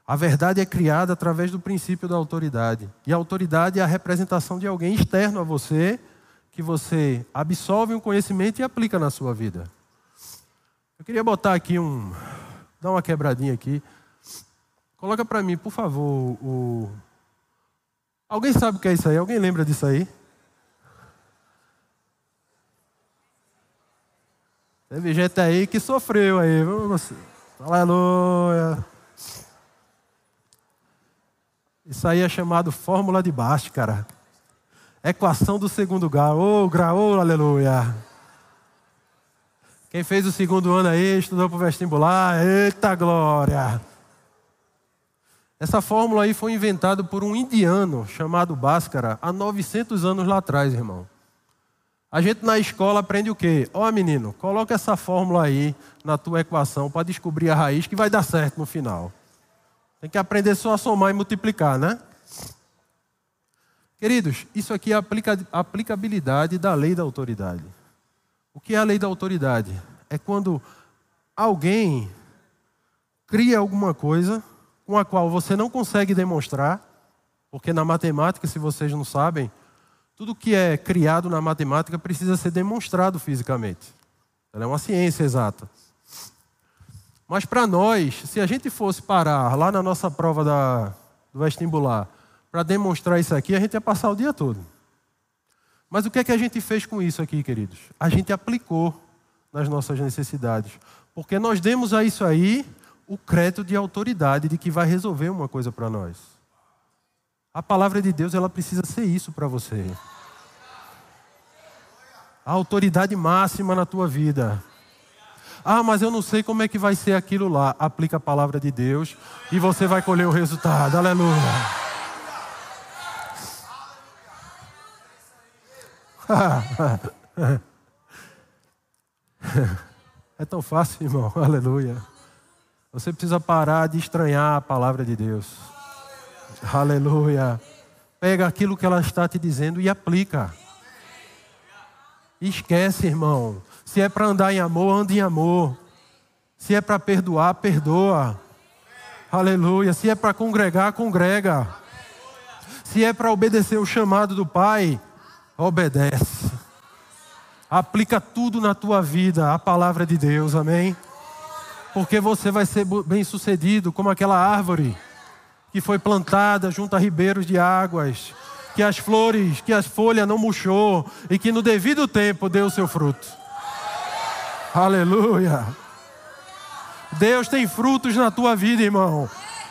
A verdade é criada através do princípio da autoridade. E a autoridade é a representação de alguém externo a você, que você absorve um conhecimento e aplica na sua vida. Eu queria botar aqui um. dar uma quebradinha aqui. Coloca para mim, por favor, o. Alguém sabe o que é isso aí? Alguém lembra disso aí? Teve gente aí que sofreu aí. Vamos. Aleluia. Isso aí é chamado fórmula de Bhaskara. Equação do segundo grau. Ô, oh, grau, oh, aleluia. Quem fez o segundo ano aí, estudou para o vestibular, eita glória. Essa fórmula aí foi inventada por um indiano chamado Bhaskara há 900 anos lá atrás, irmão. A gente na escola aprende o quê? Ó oh, menino, coloca essa fórmula aí na tua equação para descobrir a raiz que vai dar certo no final. Tem que aprender só a somar e multiplicar, né? Queridos, isso aqui é a aplicabilidade da lei da autoridade. O que é a lei da autoridade? É quando alguém cria alguma coisa com a qual você não consegue demonstrar, porque na matemática, se vocês não sabem, tudo que é criado na matemática precisa ser demonstrado fisicamente. Ela é uma ciência exata. Mas para nós, se a gente fosse parar lá na nossa prova da, do vestibular para demonstrar isso aqui, a gente ia passar o dia todo. Mas o que é que a gente fez com isso aqui, queridos? A gente aplicou nas nossas necessidades. Porque nós demos a isso aí o crédito de autoridade de que vai resolver uma coisa para nós. A palavra de Deus, ela precisa ser isso para você. A autoridade máxima na tua vida. Ah, mas eu não sei como é que vai ser aquilo lá. Aplica a palavra de Deus e você vai colher o resultado. Aleluia. É tão fácil, irmão. Aleluia. Você precisa parar de estranhar a palavra de Deus. Aleluia. Pega aquilo que ela está te dizendo e aplica. Esquece, irmão. Se é para andar em amor, ande em amor. Se é para perdoar, perdoa. Aleluia. Se é para congregar, congrega. Se é para obedecer o chamado do Pai, obedece. Aplica tudo na tua vida, a palavra de Deus, amém? Porque você vai ser bem sucedido como aquela árvore que foi plantada junto a ribeiros de águas, que as flores, que as folhas não murchou e que no devido tempo deu o seu fruto. Aleluia. Deus tem frutos na tua vida, irmão,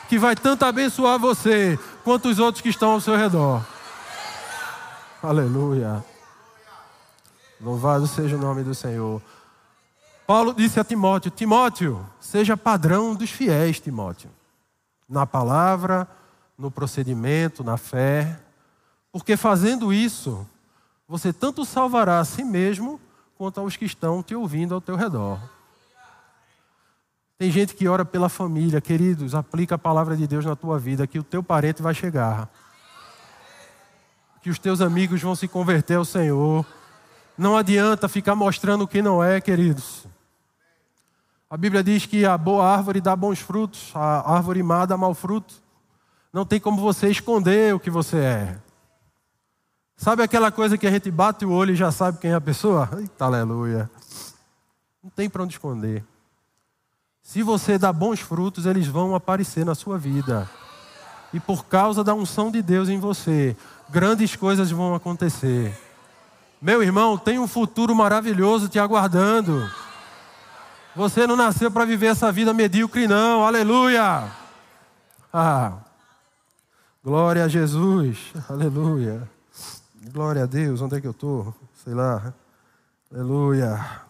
que vai tanto abençoar você quanto os outros que estão ao seu redor. Aleluia. Louvado seja o nome do Senhor. Paulo disse a Timóteo: Timóteo, seja padrão dos fiéis, Timóteo, na palavra, no procedimento, na fé, porque fazendo isso, você tanto salvará a si mesmo quanto aos que estão te ouvindo ao teu redor. Tem gente que ora pela família, queridos, aplica a palavra de Deus na tua vida, que o teu parente vai chegar. Que os teus amigos vão se converter ao Senhor. Não adianta ficar mostrando o que não é, queridos. A Bíblia diz que a boa árvore dá bons frutos, a árvore má dá mau fruto. Não tem como você esconder o que você é. Sabe aquela coisa que a gente bate o olho e já sabe quem é a pessoa? Eita, aleluia. Não tem para onde esconder. Se você dá bons frutos, eles vão aparecer na sua vida. E por causa da unção de Deus em você, grandes coisas vão acontecer. Meu irmão, tem um futuro maravilhoso te aguardando. Você não nasceu para viver essa vida medíocre, não. Aleluia. Ah. Glória a Jesus. Aleluia. Glória a Deus, onde é que eu estou? Sei lá. Aleluia.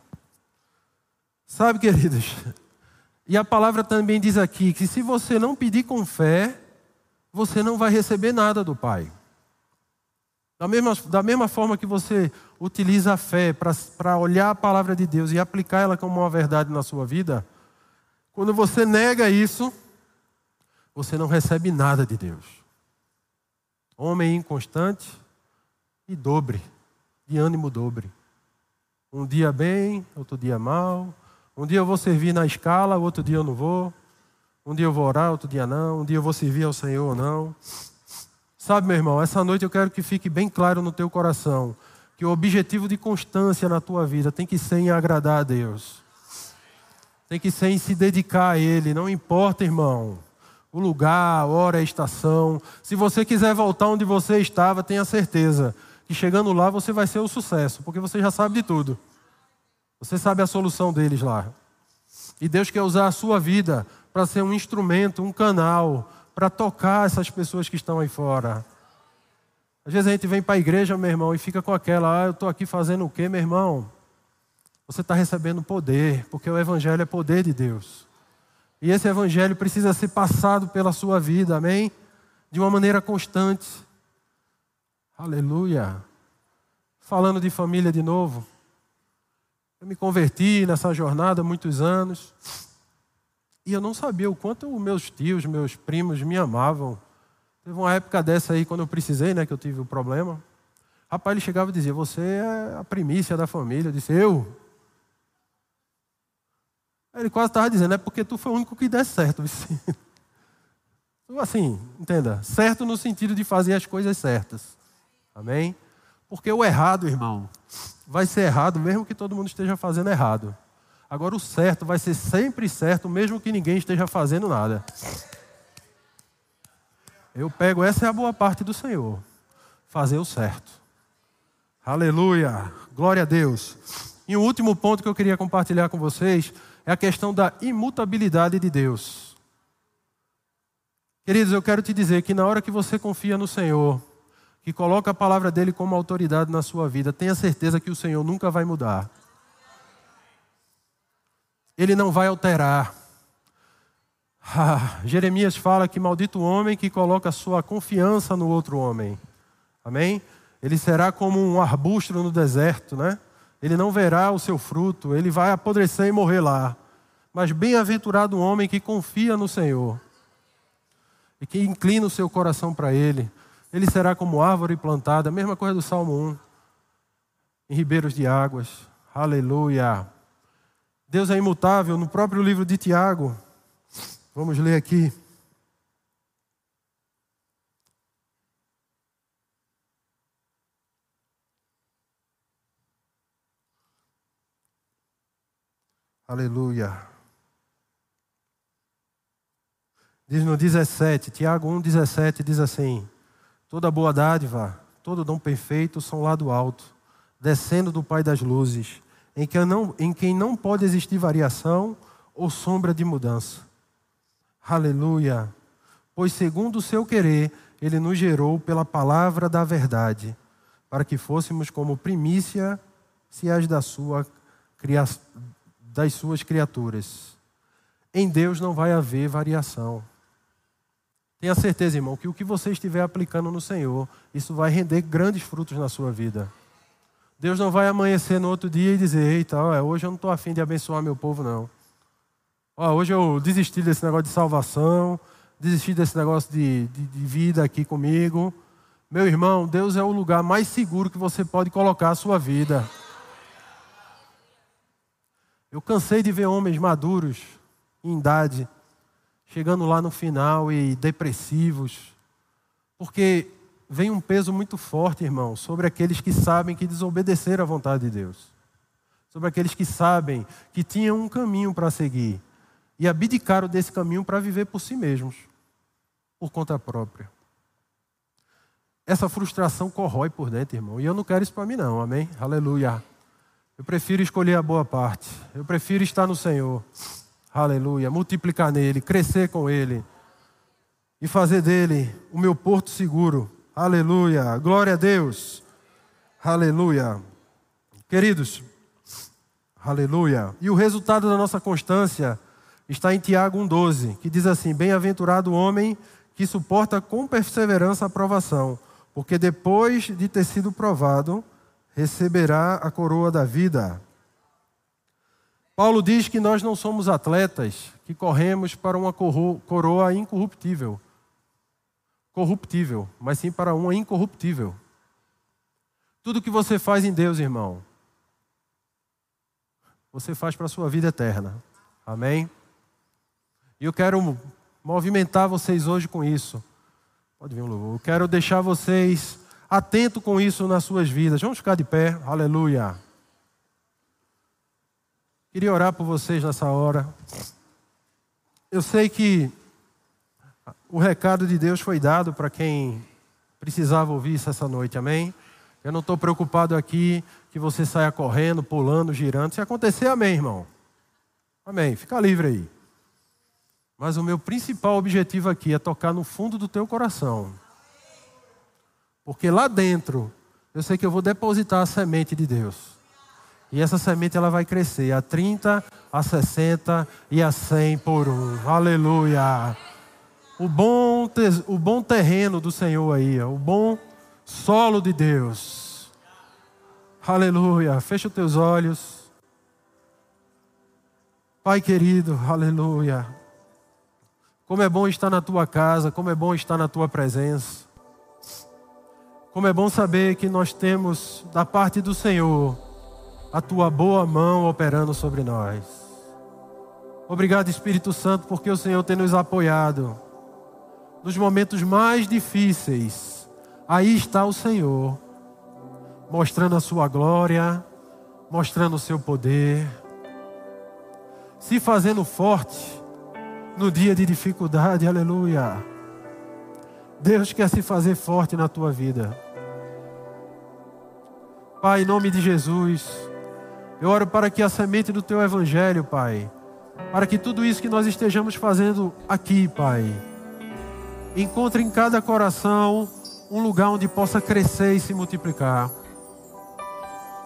Sabe, queridos? E a palavra também diz aqui que se você não pedir com fé, você não vai receber nada do Pai. Da mesma, da mesma forma que você utiliza a fé para olhar a palavra de Deus e aplicar ela como uma verdade na sua vida, quando você nega isso, você não recebe nada de Deus. Homem inconstante, e dobre, de ânimo dobre. Um dia bem, outro dia mal. Um dia eu vou servir na escala, outro dia eu não vou. Um dia eu vou orar, outro dia não. Um dia eu vou servir ao Senhor ou não. Sabe, meu irmão, essa noite eu quero que fique bem claro no teu coração que o objetivo de constância na tua vida tem que ser em agradar a Deus. Tem que ser em se dedicar a Ele, não importa, irmão. O lugar, a hora, a estação. Se você quiser voltar onde você estava, tenha certeza que chegando lá você vai ser o sucesso, porque você já sabe de tudo. Você sabe a solução deles lá. E Deus quer usar a sua vida para ser um instrumento, um canal, para tocar essas pessoas que estão aí fora. Às vezes a gente vem para a igreja, meu irmão, e fica com aquela, ah, eu estou aqui fazendo o quê, meu irmão? Você está recebendo poder, porque o Evangelho é poder de Deus. E esse Evangelho precisa ser passado pela sua vida, amém? De uma maneira constante. Aleluia. falando de família de novo. Eu me converti nessa jornada há muitos anos. E eu não sabia o quanto meus tios, meus primos me amavam. Teve uma época dessa aí, quando eu precisei, né, que eu tive o um problema. Rapaz, ele chegava e dizia: Você é a primícia da família. Eu disse: Eu? Ele quase estava dizendo: É porque tu foi o único que der certo. Assim, entenda, certo no sentido de fazer as coisas certas. Amém? Porque o errado, irmão, vai ser errado mesmo que todo mundo esteja fazendo errado. Agora, o certo vai ser sempre certo, mesmo que ninguém esteja fazendo nada. Eu pego, essa é a boa parte do Senhor. Fazer o certo. Aleluia. Glória a Deus. E o último ponto que eu queria compartilhar com vocês é a questão da imutabilidade de Deus. Queridos, eu quero te dizer que na hora que você confia no Senhor, que coloca a palavra dele como autoridade na sua vida, tenha certeza que o Senhor nunca vai mudar. Ele não vai alterar. Ah, Jeremias fala que maldito o homem que coloca sua confiança no outro homem. Amém? Ele será como um arbusto no deserto, né? Ele não verá o seu fruto, ele vai apodrecer e morrer lá. Mas bem-aventurado o homem que confia no Senhor e que inclina o seu coração para Ele. Ele será como árvore plantada, mesma coisa do Salmo 1, em ribeiros de águas. Aleluia. Deus é imutável. No próprio livro de Tiago, vamos ler aqui. Aleluia. Diz no 17, Tiago 1, 17, diz assim: Toda boa dádiva, todo dom perfeito são lá do alto, descendo do Pai das luzes, em quem não, em quem não pode existir variação ou sombra de mudança. Aleluia! Pois, segundo o seu querer, ele nos gerou pela palavra da verdade, para que fôssemos como primícia se as da sua, das suas criaturas. Em Deus não vai haver variação. Tenha certeza, irmão, que o que você estiver aplicando no Senhor, isso vai render grandes frutos na sua vida. Deus não vai amanhecer no outro dia e dizer: Eita, ó, hoje eu não estou afim de abençoar meu povo, não. Ó, hoje eu desisti desse negócio de salvação, desisti desse negócio de, de, de vida aqui comigo. Meu irmão, Deus é o lugar mais seguro que você pode colocar a sua vida. Eu cansei de ver homens maduros, em idade, chegando lá no final e depressivos, porque vem um peso muito forte, irmão, sobre aqueles que sabem que desobedeceram à vontade de Deus, sobre aqueles que sabem que tinham um caminho para seguir e abdicaram desse caminho para viver por si mesmos, por conta própria. Essa frustração corrói por dentro, irmão, e eu não quero isso para mim, não, amém? Aleluia. Eu prefiro escolher a boa parte, eu prefiro estar no Senhor. Aleluia. Multiplicar nele, crescer com ele e fazer dele o meu porto seguro. Aleluia. Glória a Deus. Aleluia. Queridos, aleluia. E o resultado da nossa constância está em Tiago 1,12, que diz assim: Bem-aventurado o homem que suporta com perseverança a provação, porque depois de ter sido provado, receberá a coroa da vida. Paulo diz que nós não somos atletas que corremos para uma coroa incorruptível, corruptível, mas sim para uma incorruptível. Tudo que você faz em Deus, irmão, você faz para a sua vida eterna. Amém? E eu quero movimentar vocês hoje com isso. Pode vir um louvor. Eu quero deixar vocês atentos com isso nas suas vidas. Vamos ficar de pé. Aleluia. Queria orar por vocês nessa hora. Eu sei que o recado de Deus foi dado para quem precisava ouvir isso essa noite, amém? Eu não estou preocupado aqui que você saia correndo, pulando, girando. Se acontecer, amém, irmão. Amém. Fica livre aí. Mas o meu principal objetivo aqui é tocar no fundo do teu coração. Porque lá dentro, eu sei que eu vou depositar a semente de Deus. E essa semente ela vai crescer a 30, a 60 e a 100 por um. Aleluia. O bom, o bom terreno do Senhor aí, o bom solo de Deus. Aleluia. Fecha os teus olhos. Pai querido, aleluia. Como é bom estar na tua casa, como é bom estar na tua presença. Como é bom saber que nós temos da parte do Senhor a tua boa mão operando sobre nós. Obrigado, Espírito Santo, porque o Senhor tem nos apoiado nos momentos mais difíceis. Aí está o Senhor, mostrando a sua glória, mostrando o seu poder, se fazendo forte no dia de dificuldade, aleluia. Deus quer se fazer forte na tua vida. Pai, em nome de Jesus, eu oro para que a semente do teu evangelho, Pai, para que tudo isso que nós estejamos fazendo aqui, Pai, encontre em cada coração um lugar onde possa crescer e se multiplicar.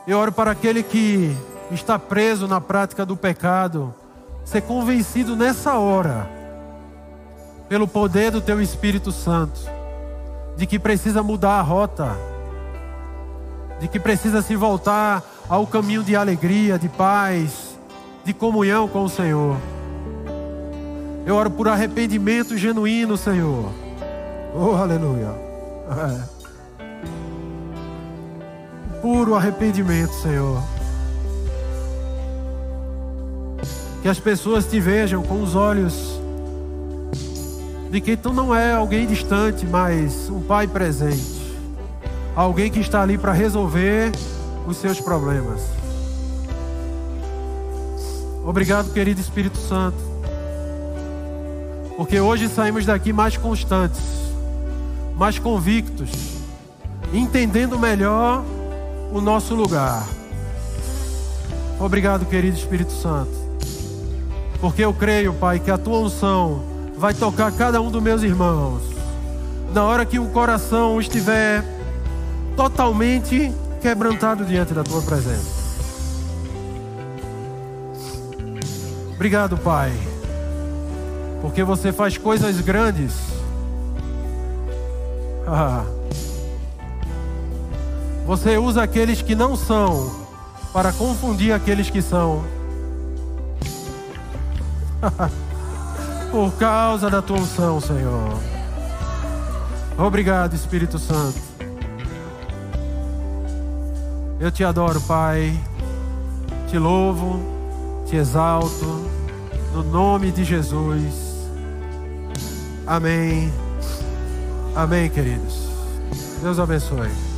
Eu oro para aquele que está preso na prática do pecado, ser convencido nessa hora, pelo poder do Teu Espírito Santo, de que precisa mudar a rota, de que precisa se voltar ao caminho de alegria, de paz, de comunhão com o Senhor. Eu oro por arrependimento genuíno, Senhor. Oh, aleluia. É. Puro arrependimento, Senhor. Que as pessoas te vejam com os olhos de que tu não é alguém distante, mas um pai presente. Alguém que está ali para resolver os seus problemas. Obrigado, querido Espírito Santo. Porque hoje saímos daqui mais constantes, mais convictos, entendendo melhor o nosso lugar. Obrigado, querido Espírito Santo. Porque eu creio, Pai, que a tua unção vai tocar cada um dos meus irmãos. Na hora que o coração estiver totalmente quebrantado diante da tua presença. Obrigado, Pai, porque você faz coisas grandes. Ah. Você usa aqueles que não são para confundir aqueles que são. Por causa da tua unção, Senhor. Obrigado, Espírito Santo. Eu te adoro, Pai. Te louvo, te exalto, no nome de Jesus. Amém. Amém, queridos. Deus abençoe.